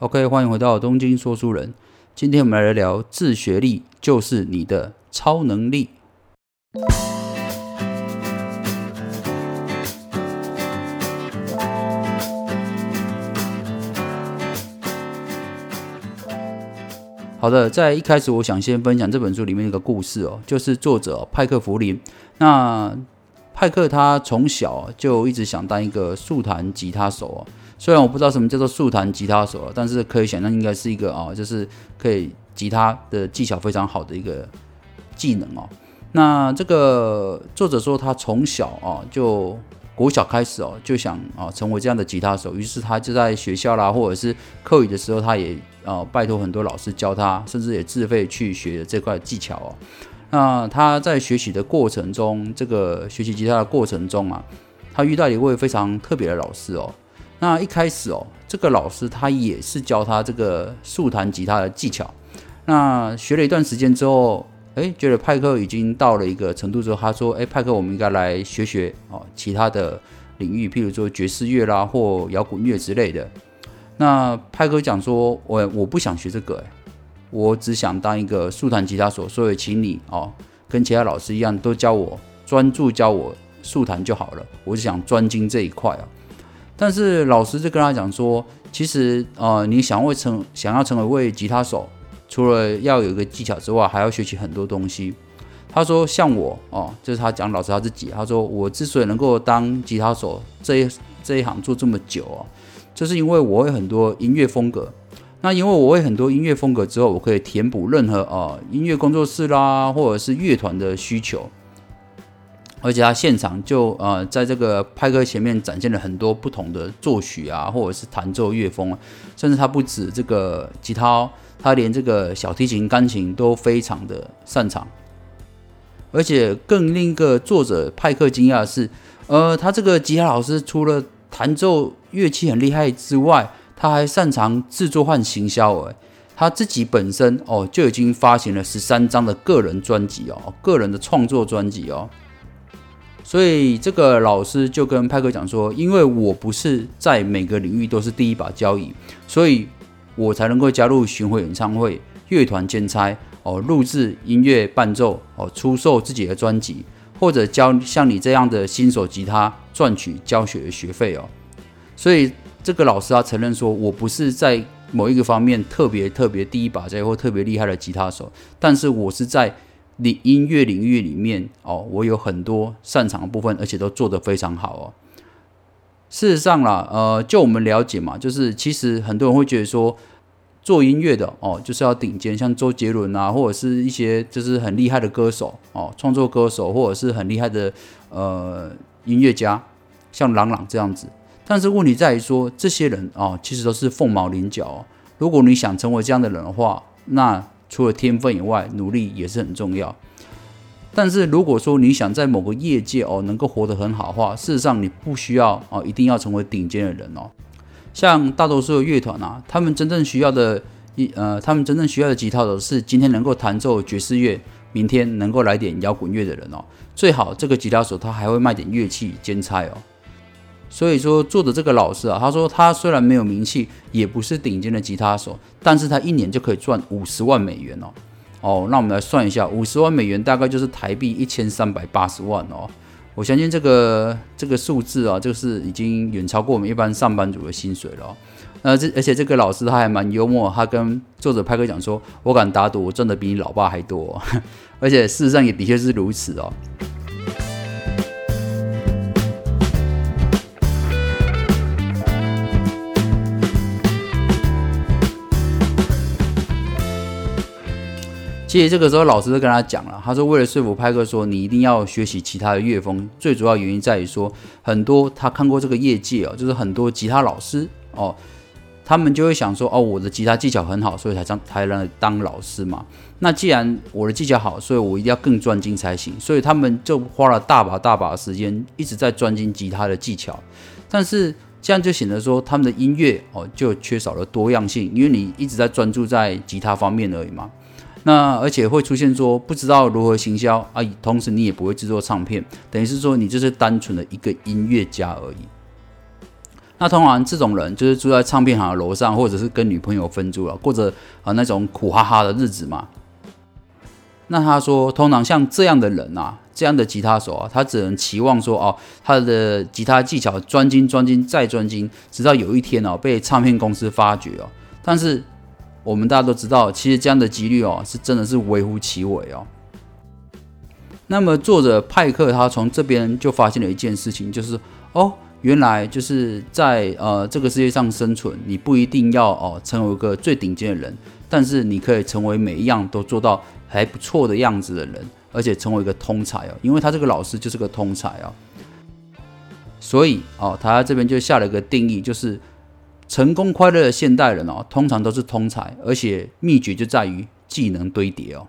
OK，欢迎回到东京说书人。今天我们来聊自学力就是你的超能力。好的，在一开始，我想先分享这本书里面一个故事哦，就是作者派克弗林。那派克他从小就一直想当一个速弹吉他手哦。虽然我不知道什么叫做速弹吉他手，但是可以想象应该是一个啊，就是可以吉他的技巧非常好的一个技能哦。那这个作者说他从小啊就国小开始哦就想啊成为这样的吉他手，于是他就在学校啦或者是课余的时候，他也啊拜托很多老师教他，甚至也自费去学这块技巧哦。那他在学习的过程中，这个学习吉他的过程中啊，他遇到一位非常特别的老师哦。那一开始哦，这个老师他也是教他这个速弹吉他的技巧。那学了一段时间之后，哎，觉得派克已经到了一个程度之后，他说：“哎，派克，我们应该来学学哦其他的领域，譬如说爵士乐啦或摇滚乐之类的。”那派克讲说：“我我不想学这个，哎，我只想当一个速弹吉他手，所以请你哦，跟其他老师一样，都教我专注教我速弹就好了。我就想专精这一块啊。”但是老师就跟他讲说，其实呃，你想为成想要成为一位吉他手，除了要有一个技巧之外，还要学习很多东西。他说，像我哦，就是他讲老师他自己，他说我之所以能够当吉他手这一这一行做这么久哦，就是因为我会很多音乐风格。那因为我会很多音乐风格之后，我可以填补任何呃音乐工作室啦，或者是乐团的需求。而且他现场就呃，在这个派克前面展现了很多不同的作曲啊，或者是弹奏乐风，甚至他不止这个吉他，他连这个小提琴、钢琴都非常的擅长。而且更令一个作者派克惊讶的是，呃，他这个吉他老师除了弹奏乐器很厉害之外，他还擅长制作和行销。哎，他自己本身哦就已经发行了十三张的个人专辑哦，个人的创作专辑哦。所以这个老师就跟派克讲说，因为我不是在每个领域都是第一把交椅，所以我才能够加入巡回演唱会、乐团兼差哦，录制音乐伴奏哦，出售自己的专辑，或者教像你这样的新手吉他赚取教学的学费哦。所以这个老师他承认说，我不是在某一个方面特别特别第一把交或特别厉害的吉他手，但是我是在。领音乐领域里面哦，我有很多擅长的部分，而且都做得非常好哦。事实上啦，呃，就我们了解嘛，就是其实很多人会觉得说，做音乐的哦，就是要顶尖，像周杰伦啊，或者是一些就是很厉害的歌手哦，创作歌手，或者是很厉害的呃音乐家，像朗朗这样子。但是问题在于说，这些人哦，其实都是凤毛麟角哦。如果你想成为这样的人的话，那除了天分以外，努力也是很重要。但是如果说你想在某个业界哦能够活得很好的话，事实上你不需要哦一定要成为顶尖的人哦。像大多数的乐团啊，他们真正需要的一呃，他们真正需要的吉他手是今天能够弹奏爵士乐，明天能够来点摇滚乐的人哦。最好这个吉他手他还会卖点乐器兼差哦。所以说，做的这个老师啊，他说他虽然没有名气，也不是顶尖的吉他手，但是他一年就可以赚五十万美元哦。哦，那我们来算一下，五十万美元大概就是台币一千三百八十万哦。我相信这个这个数字啊，就是已经远超过我们一般上班族的薪水了。那这而且这个老师他还蛮幽默，他跟作者派克讲说：“我敢打赌，我赚的比你老爸还多。” 而且事实上也的确是如此哦。其实这个时候，老师就跟他讲了，他说为了说服派克说你一定要学习其他的乐风，最主要原因在于说很多他看过这个业界哦，就是很多吉他老师哦，他们就会想说哦，我的吉他技巧很好，所以才当才能当老师嘛。那既然我的技巧好，所以我一定要更专精才行，所以他们就花了大把大把的时间一直在专精吉他的技巧。但是这样就显得说他们的音乐哦就缺少了多样性，因为你一直在专注在吉他方面而已嘛。那而且会出现说不知道如何行销啊，同时你也不会制作唱片，等于是说你就是单纯的一个音乐家而已。那通常这种人就是住在唱片行的楼上，或者是跟女朋友分租了，过着啊那种苦哈哈的日子嘛。那他说，通常像这样的人啊，这样的吉他手啊，他只能期望说，哦，他的吉他技巧专精、专精再专精，直到有一天哦，被唱片公司发掘哦。但是我们大家都知道，其实这样的几率哦，是真的是微乎其微哦。那么作者派克他从这边就发现了一件事情，就是哦，原来就是在呃这个世界上生存，你不一定要哦成为一个最顶尖的人，但是你可以成为每一样都做到。还不错的样子的人，而且成为一个通才哦，因为他这个老师就是个通才哦，所以哦，他这边就下了一个定义，就是成功快乐的现代人哦，通常都是通才，而且秘诀就在于技能堆叠哦。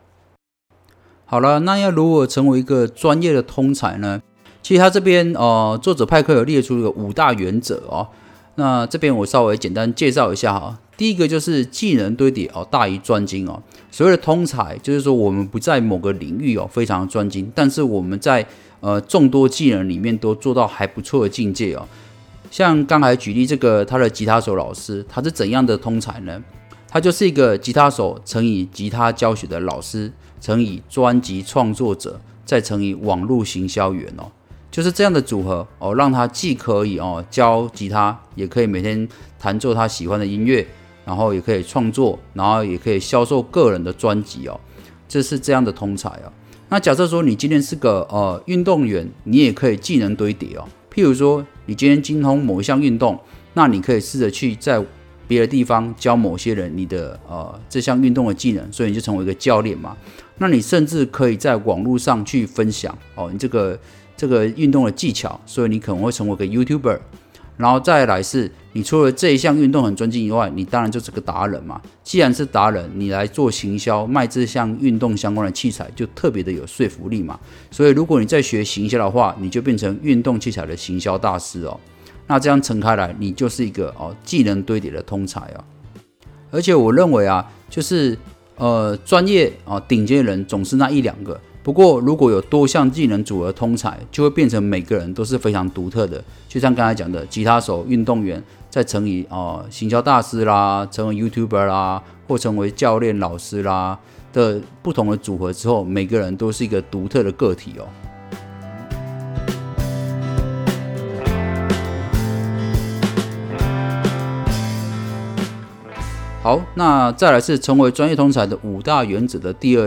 好了，那要如何成为一个专业的通才呢？其实他这边呃，作者派克有列出一个五大原则哦，那这边我稍微简单介绍一下哈。第一个就是技能堆叠哦，大于专精哦。所谓的通才，就是说我们不在某个领域哦非常专精，但是我们在呃众多技能里面都做到还不错的境界哦。像刚才举例这个他的吉他手老师，他是怎样的通才呢？他就是一个吉他手乘以吉他教学的老师乘以专辑创作者再乘以网络行销员哦，就是这样的组合哦，让他既可以哦教吉他，也可以每天弹奏他喜欢的音乐。然后也可以创作，然后也可以销售个人的专辑哦，这是这样的通才哦。那假设说你今天是个呃运动员，你也可以技能堆叠哦。譬如说你今天精通某一项运动，那你可以试着去在别的地方教某些人你的呃这项运动的技能，所以你就成为一个教练嘛。那你甚至可以在网络上去分享哦，你这个这个运动的技巧，所以你可能会成为一个 YouTuber。然后再来是，你除了这一项运动很尊敬以外，你当然就是个达人嘛。既然是达人，你来做行销卖这项运动相关的器材，就特别的有说服力嘛。所以如果你在学行销的话，你就变成运动器材的行销大师哦。那这样乘开来，你就是一个哦技能堆叠的通才哦。而且我认为啊，就是呃专业啊顶尖人总是那一两个。不过，如果有多项技能组合通才，就会变成每个人都是非常独特的。就像刚才讲的，吉他手、运动员，再乘以哦行销大师啦，成为 YouTuber 啦，或成为教练、老师啦的不同的组合之后，每个人都是一个独特的个体哦。好，那再来是成为专业通才的五大原则的第二